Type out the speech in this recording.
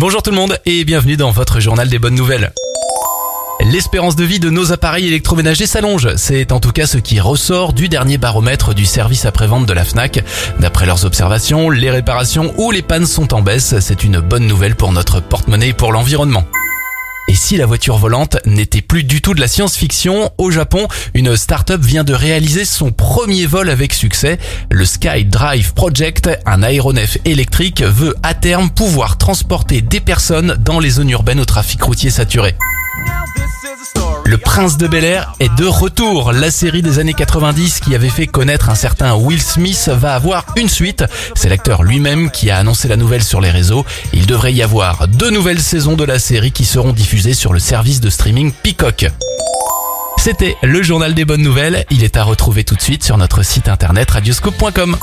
Bonjour tout le monde et bienvenue dans votre journal des bonnes nouvelles. L'espérance de vie de nos appareils électroménagers s'allonge. C'est en tout cas ce qui ressort du dernier baromètre du service après-vente de la FNAC. D'après leurs observations, les réparations ou les pannes sont en baisse. C'est une bonne nouvelle pour notre porte-monnaie et pour l'environnement. Et si la voiture volante n'était plus du tout de la science-fiction, au Japon, une start-up vient de réaliser son premier vol avec succès. Le Sky Drive Project, un aéronef électrique, veut à terme pouvoir transporter des personnes dans les zones urbaines au trafic routier saturé. Le Prince de Bel Air est de retour. La série des années 90 qui avait fait connaître un certain Will Smith va avoir une suite. C'est l'acteur lui-même qui a annoncé la nouvelle sur les réseaux. Il devrait y avoir deux nouvelles saisons de la série qui seront diffusées sur le service de streaming Peacock. C'était le journal des bonnes nouvelles. Il est à retrouver tout de suite sur notre site internet radioscope.com.